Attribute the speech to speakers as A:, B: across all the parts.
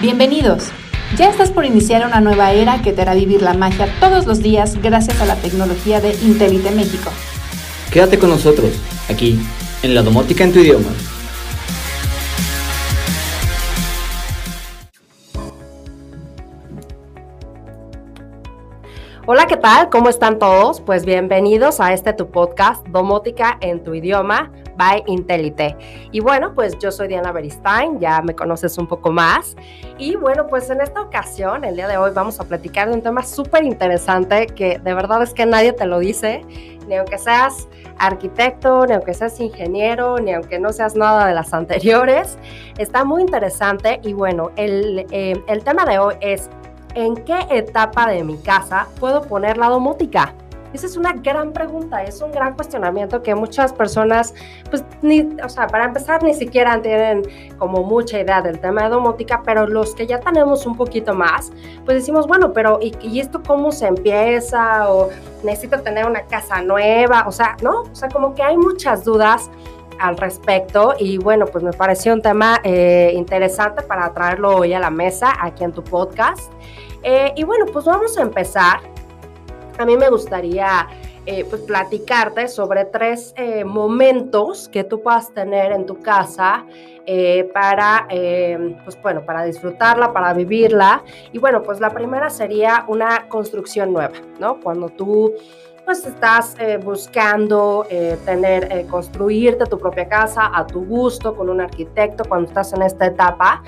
A: Bienvenidos. Ya estás por iniciar una nueva era que te hará vivir la magia todos los días gracias a la tecnología de Intelite México.
B: Quédate con nosotros, aquí, en la domótica en tu idioma.
C: Hola, ¿qué tal? ¿Cómo están todos? Pues bienvenidos a este tu podcast, Domótica en tu idioma by Intelite. Y bueno, pues yo soy Diana Beristain, ya me conoces un poco más. Y bueno, pues en esta ocasión, el día de hoy, vamos a platicar de un tema súper interesante que de verdad es que nadie te lo dice, ni aunque seas arquitecto, ni aunque seas ingeniero, ni aunque no seas nada de las anteriores. Está muy interesante y bueno, el, eh, el tema de hoy es ¿en qué etapa de mi casa puedo poner la domótica? Esa es una gran pregunta, es un gran cuestionamiento que muchas personas, pues, ni, o sea, para empezar, ni siquiera tienen como mucha idea del tema de domótica, pero los que ya tenemos un poquito más, pues decimos, bueno, pero ¿y, y esto cómo se empieza? ¿O necesito tener una casa nueva? O sea, ¿no? O sea, como que hay muchas dudas al respecto y bueno, pues me pareció un tema eh, interesante para traerlo hoy a la mesa aquí en tu podcast. Eh, y bueno, pues vamos a empezar. A mí me gustaría eh, pues platicarte sobre tres momentos que tú puedas tener en tu casa para, pues bueno, para disfrutarla, para vivirla. Y bueno, pues la primera sería una construcción nueva, ¿no? Cuando tú pues estás eh, buscando eh, tener, eh, construirte tu propia casa a tu gusto con un arquitecto cuando estás en esta etapa.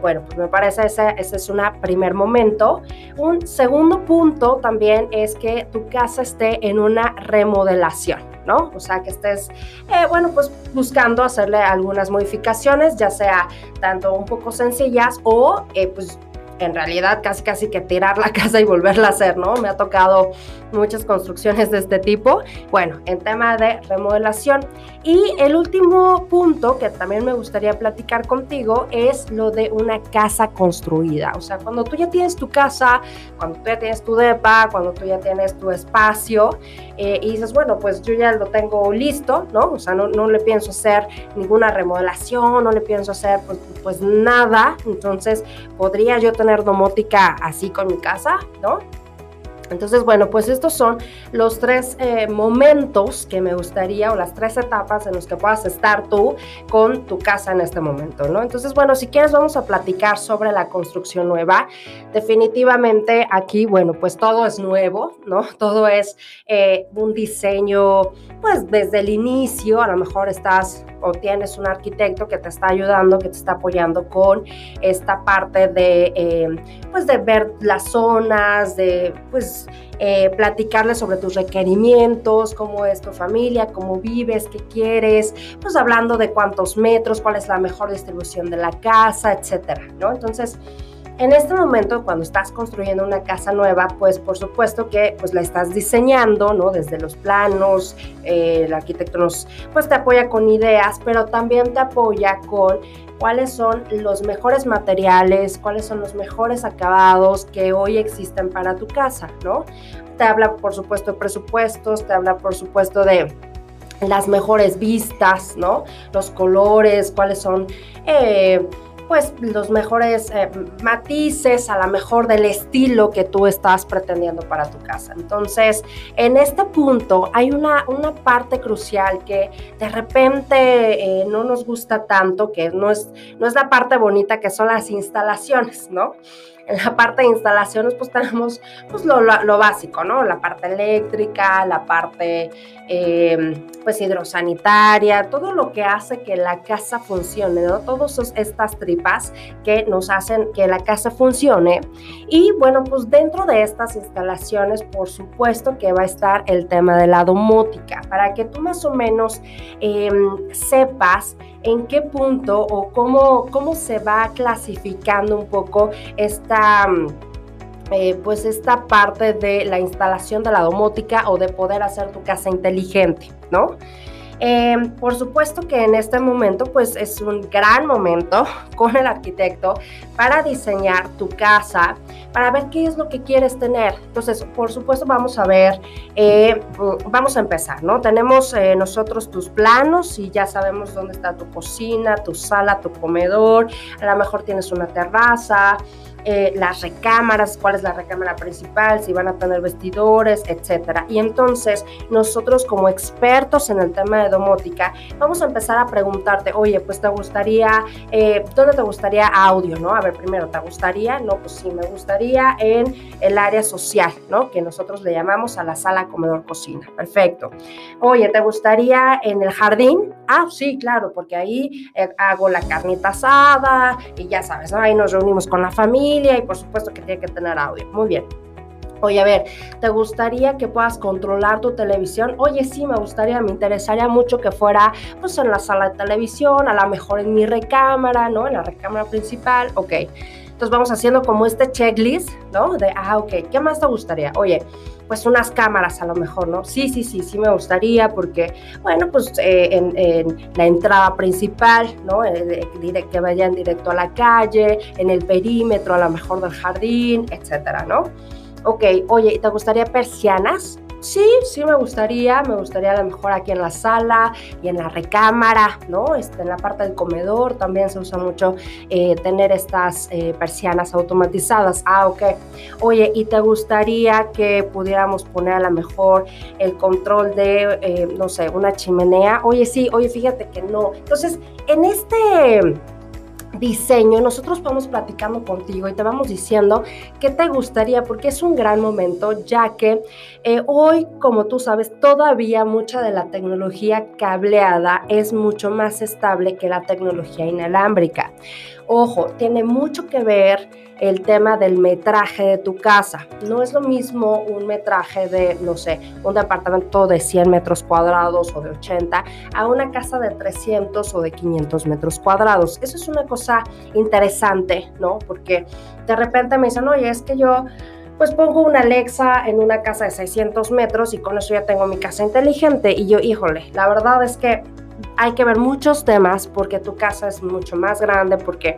C: Bueno, pues me parece ese, ese es un primer momento. Un segundo punto también es que tu casa esté en una remodelación, ¿no? O sea, que estés, bueno, pues buscando hacerle algunas modificaciones, ya sea tanto un poco sencillas o pues en realidad casi casi que tirar la casa y volverla a hacer, ¿no? Me ha tocado muchas construcciones de este tipo. Bueno, en tema de remodelación. Y el último punto que también me gustaría platicar contigo es lo de una casa construida. O sea, cuando tú ya tienes tu casa, cuando tú ya tienes tu depa, cuando tú ya tienes tu espacio eh, y dices, bueno, pues yo ya lo tengo listo, ¿no? O sea, no, no le pienso hacer ninguna remodelación, no le pienso hacer pues, pues nada. Entonces, podría yo tener domótica así con mi casa, ¿no? Entonces, bueno, pues estos son los tres eh, momentos que me gustaría o las tres etapas en los que puedas estar tú con tu casa en este momento, ¿no? Entonces, bueno, si quieres vamos a platicar sobre la construcción nueva. Definitivamente aquí, bueno, pues todo es nuevo, ¿no? Todo es eh, un diseño, pues desde el inicio, a lo mejor estás o tienes un arquitecto que te está ayudando, que te está apoyando con esta parte de, eh, pues de ver las zonas, de, pues, eh, platicarles sobre tus requerimientos, cómo es tu familia, cómo vives, qué quieres, pues hablando de cuántos metros, cuál es la mejor distribución de la casa, etcétera, ¿no? Entonces, en este momento, cuando estás construyendo una casa nueva, pues por supuesto que pues la estás diseñando, ¿no? Desde los planos, eh, el arquitecto nos, pues te apoya con ideas, pero también te apoya con cuáles son los mejores materiales, cuáles son los mejores acabados que hoy existen para tu casa, ¿no? Te habla, por supuesto, de presupuestos, te habla, por supuesto, de las mejores vistas, ¿no? Los colores, cuáles son... Eh, pues los mejores eh, matices, a lo mejor del estilo que tú estás pretendiendo para tu casa. Entonces, en este punto hay una, una parte crucial que de repente eh, no nos gusta tanto, que no es, no es la parte bonita que son las instalaciones, ¿no? En la parte de instalaciones, pues tenemos pues, lo, lo, básico, ¿no? La parte eléctrica, la parte em, pues hidrosanitaria, todo lo que hace que la casa funcione, ¿no? Todas estas tripas que nos hacen que la casa funcione. Y bueno, pues dentro de estas instalaciones, por supuesto que va a estar el tema de la domótica, para que tú más o menos em, sepas en qué punto o cómo, cómo se va clasificando un poco esta... Mm, eh, pues esta parte de la instalación de la domótica o de poder hacer tu casa inteligente, ¿no? Em, por supuesto que en este momento pues es un gran momento con el arquitecto para diseñar tu casa, para ver qué es lo que quieres tener. Entonces, por supuesto vamos a ver, eh, mm, vamos a empezar, ¿no? Tenemos eh, nosotros tus planos y ya sabemos dónde está tu cocina, tu sala, tu comedor, a lo mejor tienes una terraza, eh, las recámaras, cuál es la recámara principal, si van a tener vestidores, etcétera. Y entonces nosotros como expertos en el tema de domótica vamos a empezar a preguntarte, oye, pues te gustaría, eh, ¿dónde te gustaría audio, no? A ver, primero, ¿te gustaría? No, pues sí, me gustaría en el área social, ¿no? Que nosotros le llamamos a la sala, comedor, cocina. Perfecto. Oye, ¿te gustaría en el jardín? Ah, sí, claro, porque ahí eh, hago la carnita asada y ya sabes. Ahí nos reunimos con la familia y por supuesto que tiene que tener audio. Muy bien. Oye, a ver, ¿te gustaría que puedas controlar tu televisión? Oye, sí, me gustaría, me interesaría mucho que fuera pues en la sala de televisión, a lo mejor en mi recámara, ¿no? En la recámara principal, ok. Entonces vamos haciendo como este checklist, ¿no? De, ah, ok, ¿qué más te gustaría? Oye, pues unas cámaras a lo mejor, ¿no? Sí, sí, sí, sí me gustaría porque, bueno, pues eh, en, la entrada principal, ¿no? Eh, que vayan directo a la calle, en el perímetro a lo mejor del jardín, etcétera, ¿no? Ok, oye, ¿te gustaría persianas? Sí, sí me gustaría, me gustaría a lo mejor aquí en la sala y en la recámara, ¿no? Este, en la parte del comedor también se usa mucho eh, tener estas eh, persianas automatizadas. Ah, ok. Oye, ¿y te gustaría que pudiéramos poner a lo mejor el control de, eh, no sé, una chimenea? Oye, sí, oye, fíjate que no. Entonces, en este diseño, nosotros vamos platicando contigo y te vamos diciendo qué te gustaría, porque es un gran momento, ya que eh, hoy, como tú sabes, todavía mucha de la tecnología cableada es mucho más estable que la tecnología inalámbrica. Ojo, tiene mucho que ver el tema del metraje de tu casa. No es lo mismo un metraje de, no sé, un departamento de 100 metros cuadrados o de 80 a una casa de 300 o de 500 metros cuadrados. Eso es una cosa interesante, ¿no? Porque de repente me dicen, oye, es que yo pues pongo una Alexa en una casa de 600 metros y con eso ya tengo mi casa inteligente. Y yo, híjole, la verdad es que hay que ver muchos temas porque tu casa es mucho más grande, porque,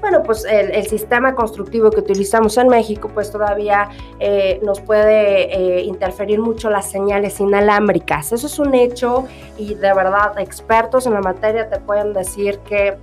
C: bueno, pues el, sistema constructivo que utilizamos en México, pues todavía eh, nos puede eh, interferir mucho las señales inalámbricas. Eso es un hecho y de verdad expertos en la materia te pueden decir que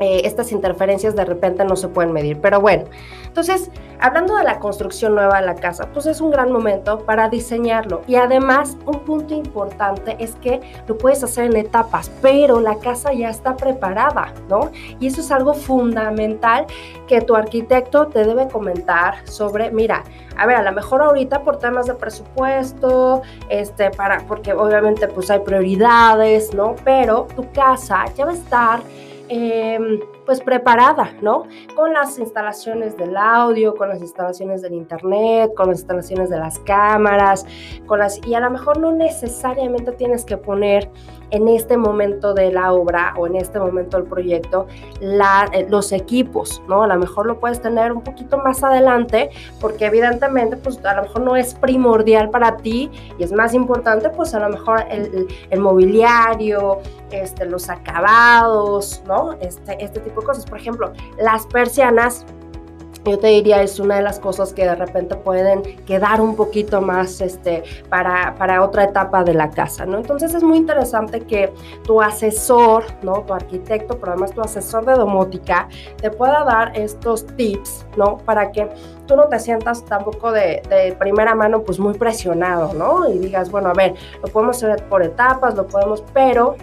C: eh, estas interferencias de repente no se pueden medir. Pero bueno, entonces, hablando de la construcción nueva de la casa, pues es un gran momento para diseñarlo. Y además, un punto importante es que lo puedes hacer en etapas, pero la casa ya está preparada, ¿no? Y eso es algo fundamental que tu arquitecto te debe comentar sobre, mira, a ver, a lo mejor ahorita por temas de presupuesto, este, para, porque obviamente pues hay prioridades, ¿no? Pero tu casa ya va a estar Em, pues preparada, ¿no? Con las instalaciones del audio, con las instalaciones del internet, con las instalaciones de las cámaras, con las y a lo mejor no necesariamente tienes que poner en este momento de la obra o en este momento del proyecto la, eh, los equipos, ¿no? A lo mejor lo puedes tener un poquito más adelante porque evidentemente pues a lo mejor no es primordial para ti y es más importante pues a lo mejor el, el, mobiliario, este, los acabados, ¿no? Este, este tipo de cosas. Por ejemplo, las persianas yo te diría es una de las cosas que de repente pueden quedar un poquito más este, para, para otra etapa de la casa, ¿no? Entonces es muy interesante que tu asesor, ¿no? Tu arquitecto, pero además tu asesor de domótica, te pueda dar estos tips, ¿no? Para que tú no te sientas tampoco de, de, primera mano pues muy presionado, ¿no? Y digas, bueno, a ver, lo podemos hacer por etapas, lo podemos, pero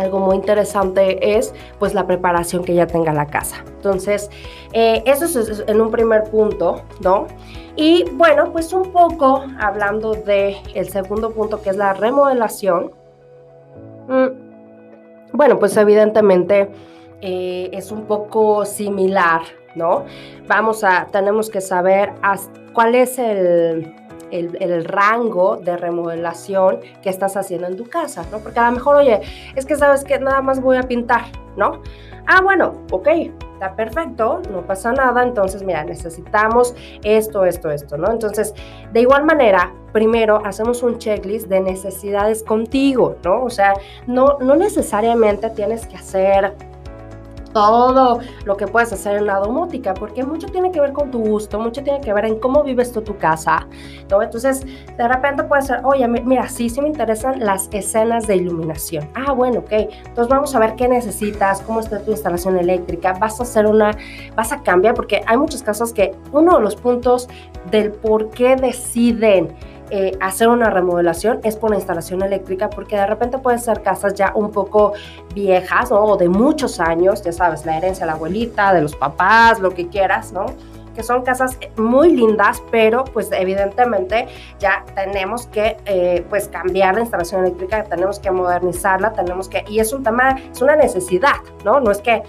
C: algo muy interesante es pues la preparación que ya tenga la casa. Entonces, eh, eso es en un primer punto, ¿no? Y bueno, pues un poco hablando de el segundo punto que es la remodelación. Mm, bueno, pues evidentemente eh, es un poco similar, ¿no? Vamos a, tenemos que saber cuál es el, rango de remodelación que estás haciendo en tu casa, ¿no? Porque a lo mejor, oye, es que sabes que nada más voy a pintar, ¿no? Ah, bueno, ok, está perfecto, no pasa nada, entonces mira, necesitamos esto, esto, esto, ¿no? Entonces, de igual manera, primero hacemos un checklist de necesidades contigo, ¿no? O sea, no, no necesariamente tienes que hacer todo lo que puedes hacer en la domótica, porque mucho tiene que ver con tu gusto, mucho tiene que ver en cómo vives tú tu casa. Entonces, de repente puede ser, oye, mira, sí, sí me interesan las escenas de iluminación. Ah, bueno, ok. Entonces vamos a ver qué necesitas, cómo está tu instalación eléctrica, vas a hacer una, vas a cambiar, porque hay muchos casos que uno de los puntos del por qué deciden eh, hacer una remodelación es por la instalación eléctrica, porque de repente pueden ser casas ya un poco viejas o de muchos años, ya sabes, la herencia de la abuelita, de los papás, lo que quieras, ¿no? que son casas muy lindas, pero pues evidentemente ya tenemos que eh, pues cambiar la instalación eléctrica, tenemos que modernizarla, tenemos que, y es un tema, es una necesidad, ¿no? No es que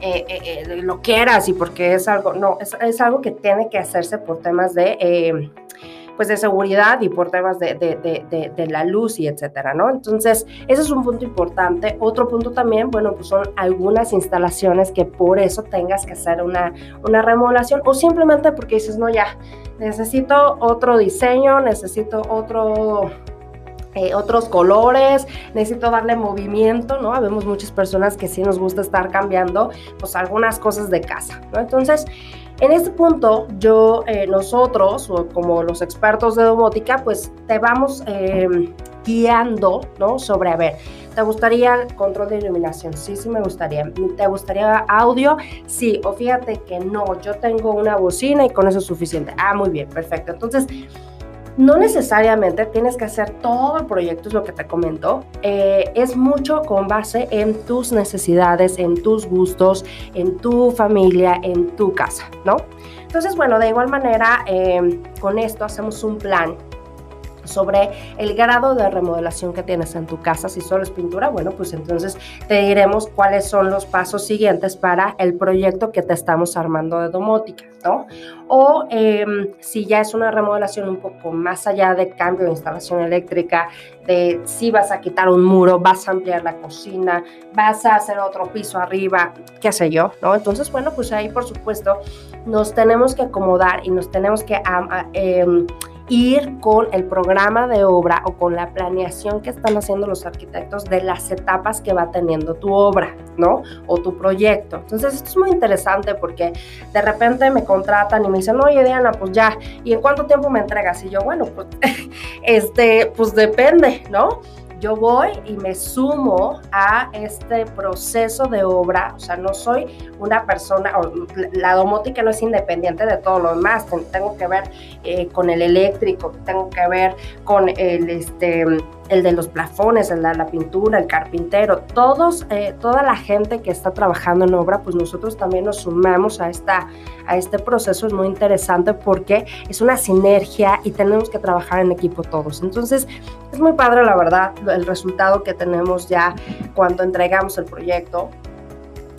C: eh, lo quieras y porque es algo, no, es, es, algo que tiene que hacerse por temas de pues de seguridad y por temas de, de, de, la luz y etcétera, ¿no? Entonces, ese es un punto importante. Otro punto también, bueno, pues son algunas instalaciones que por eso tengas que hacer una, una remodelación o simplemente porque dices, no, ya, necesito otro diseño, necesito otro eh, otros colores, necesito darle movimiento, ¿no? Vemos muchas personas que sí nos gusta estar cambiando, pues algunas cosas de casa, ¿no? Entonces, en este punto, yo, eh, nosotros, como los expertos de domótica, pues te vamos eh, guiando, ¿no? Sobre, a ver, ¿te gustaría control de iluminación? Sí, sí me gustaría. ¿Te gustaría audio? Sí, o fíjate que no, yo tengo una bocina y con eso es suficiente. Ah, muy bien, perfecto. Entonces, no necesariamente tienes que hacer todo el proyecto, es lo que te comento. Eh, es mucho con base en tus necesidades, en tus gustos, en tu familia, en tu casa, ¿no? Entonces, bueno, de igual manera, eh, con esto hacemos un plan sobre el grado de remodelación que tienes en tu casa. Si solo es pintura, bueno, pues entonces te diremos cuáles son los pasos siguientes para el proyecto que te estamos armando de domótica, ¿no? O em, si ya es una remodelación un poco más allá de cambio de instalación eléctrica, de si vas a quitar un muro, vas a ampliar la cocina, vas a hacer otro piso arriba, qué sé yo, ¿no? Entonces, bueno, pues ahí por supuesto nos tenemos que acomodar y nos tenemos que... Um, ir con el programa de obra o con la planeación que están haciendo los arquitectos de las etapas que va teniendo tu obra, ¿no? O tu proyecto. Entonces, esto es muy interesante porque de repente me contratan y me dicen, oye, Diana, pues ya, ¿y en cuánto tiempo me entregas? Y yo, bueno, pues, este, pues depende, ¿no? Yo voy y me sumo a este proceso de obra, o sea, no soy una persona, la domótica no es independiente de todo lo demás, tengo que ver eh, con el eléctrico, tengo que ver con el, este, el de los plafones, el de la pintura, el carpintero, todos, eh, toda la gente que está trabajando en obra, pues nosotros también nos sumamos a, esta, a este proceso, es muy interesante porque es una sinergia y tenemos que trabajar en equipo todos. Entonces, es muy padre, la verdad, el resultado que tenemos ya cuando entregamos el proyecto.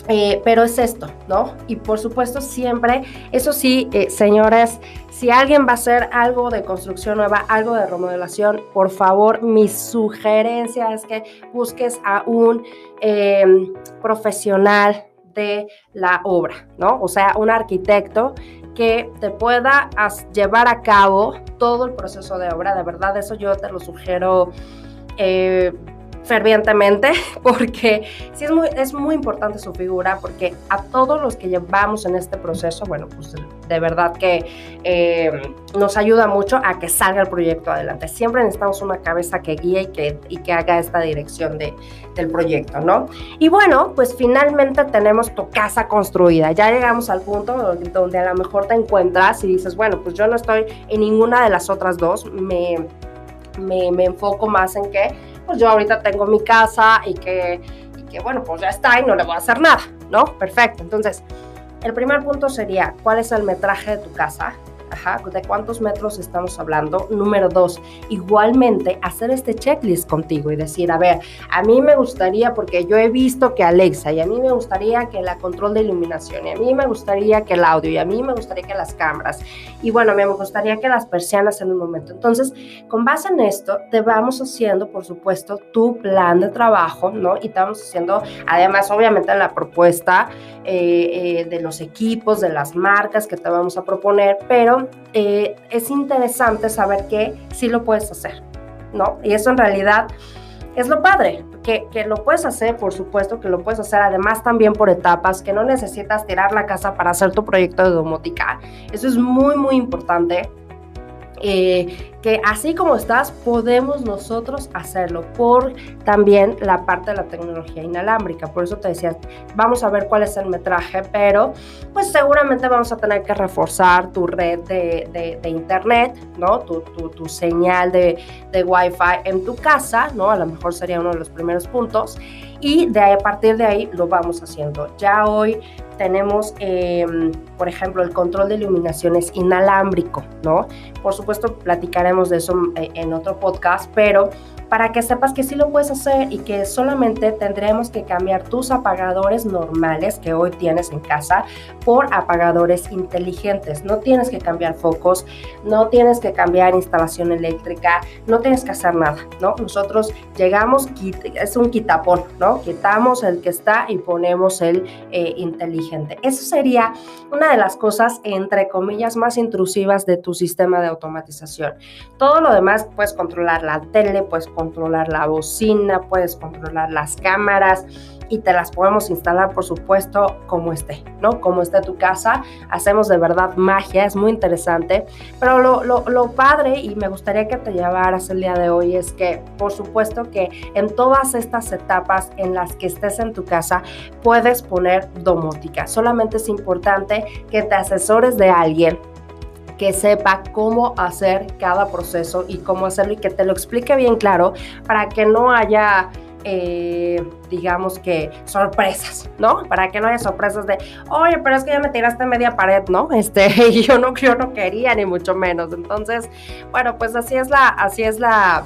C: Eh, pero es esto, ¿no? Y por supuesto siempre, eso sí, eh, señores, si alguien va a hacer algo de construcción nueva, algo de remodelación, por favor, mi sugerencia es que busques a un em, profesional de la obra, ¿no? O sea, un arquitecto que te pueda llevar a cabo todo el proceso de obra. De verdad, eso yo te lo sugiero. Eh, fervientemente porque sí es muy, es muy importante su figura porque a todos los que llevamos en este proceso, bueno, pues de verdad que eh, nos ayuda mucho a que salga el proyecto adelante. Siempre necesitamos una cabeza que guíe y que, y que haga esta dirección de, del proyecto, ¿no? Y bueno, pues finalmente tenemos tu casa construida. Ya llegamos al punto donde a lo mejor te encuentras y dices, bueno, pues yo no estoy en ninguna de las otras dos, me, me, me enfoco más en que pues yo ahorita tengo mi casa y que, y que, bueno, pues ya está y no le voy a hacer nada, ¿no? Perfecto. Entonces, el primer punto sería, ¿cuál es el metraje de tu casa? Ajá, ¿de cuántos metros estamos hablando? Número dos, igualmente hacer este checklist contigo y decir, a ver, a mí me gustaría, porque yo he visto que Alexa, y a mí me gustaría que la control de iluminación, y a mí me gustaría que el audio, y a mí me gustaría que las cámaras, y bueno, me gustaría que las persianas en un momento. Entonces, con base en esto, te vamos haciendo, por supuesto, tu plan de trabajo, ¿no? Y te vamos haciendo, además, obviamente, la propuesta eh, eh, de los equipos, de las marcas que te vamos a proponer, pero eh, es interesante saber que sí lo puedes hacer, ¿no? Y eso en realidad es lo padre, que, que, lo puedes hacer, por supuesto que lo puedes hacer, además también por etapas, que no necesitas tirar la casa para hacer tu proyecto de domótica. Eso es muy, muy importante. Eh, que así como estás, podemos nosotros hacerlo por también la parte de la tecnología inalámbrica. Por eso te decía, vamos a ver cuál es el metraje, pero pues seguramente vamos a tener que reforzar tu red de, de, internet, ¿no? Tu, tu, tu señal de, de Wi-Fi en tu casa, ¿no? A lo mejor sería uno de los primeros puntos. Y de ahí, a partir de ahí lo vamos haciendo. Ya hoy tenemos, em, por ejemplo, el control de iluminación es inalámbrico, ¿no? Por supuesto, platicaremos de eso eh, en otro podcast, pero para que sepas que sí lo puedes hacer y que solamente tendremos que cambiar tus apagadores normales que hoy tienes en casa por apagadores inteligentes. No tienes que cambiar focos, no tienes que cambiar instalación eléctrica, no tienes que hacer nada, ¿no? Nosotros llegamos, es un quitapón, ¿no? Quitamos el que está y ponemos el eh, inteligente. Eso sería una de las cosas, entre comillas, más intrusivas de tu sistema de automatización. Todo lo demás puedes controlar la tele, puedes controlar la bocina, puedes controlar las cámaras y te las podemos instalar, por supuesto, como esté, ¿no? Como esté tu casa. Hacemos de verdad magia, es muy interesante. Pero lo, lo, padre, y me gustaría que te llevaras el día de hoy, es que, por supuesto, que en todas estas etapas en las que estés en tu casa, puedes poner domótica. Solamente es importante que te asesores de alguien que sepa cómo hacer cada proceso y cómo hacerlo y que te lo explique bien claro para que no haya... Eh, digamos que sorpresas, ¿no? Para que no haya sorpresas de, oye, pero es que ya me tiraste media pared, ¿no? Este, y yo no, yo no quería ni mucho menos. Entonces, bueno, pues así es la, así es la,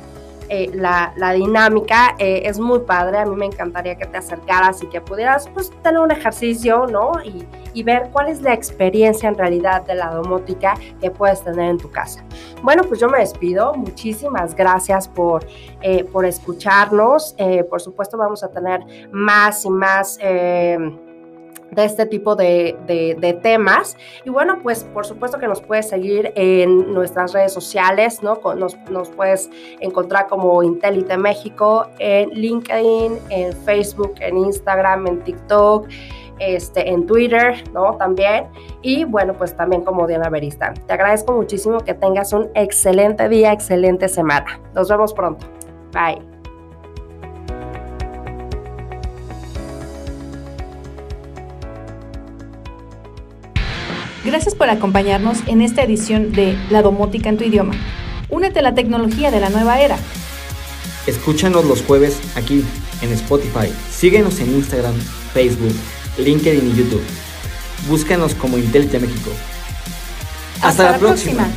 C: eh, la, dinámica eh, es muy padre. A mí me encantaría que te acercaras y que pudieras pues, tener un ejercicio, ¿no? Y, ver cuál es la experiencia en realidad de la domótica que puedes tener en tu casa. Bueno, pues yo me despido. Muchísimas gracias por, eh, por escucharnos. por supuesto, vamos a tener más y más de este tipo de, temas. Y bueno, pues por supuesto que nos puedes seguir en nuestras redes sociales, ¿no? Nos, nos puedes encontrar como Intelite México en LinkedIn, en Facebook, en Instagram, en TikTok. Este, en Twitter, ¿no? También. Y bueno, pues también como Diana Berista. Te agradezco muchísimo que tengas un excelente día, excelente semana. Nos vemos pronto. Bye.
A: Gracias por acompañarnos en esta edición de La Domótica en tu idioma. Únete a la tecnología de la nueva era.
B: Escúchanos los jueves aquí en Spotify. Síguenos en Instagram, Facebook, LinkedIn y YouTube. Búscanos como Intelite México.
A: Hasta, la, próxima.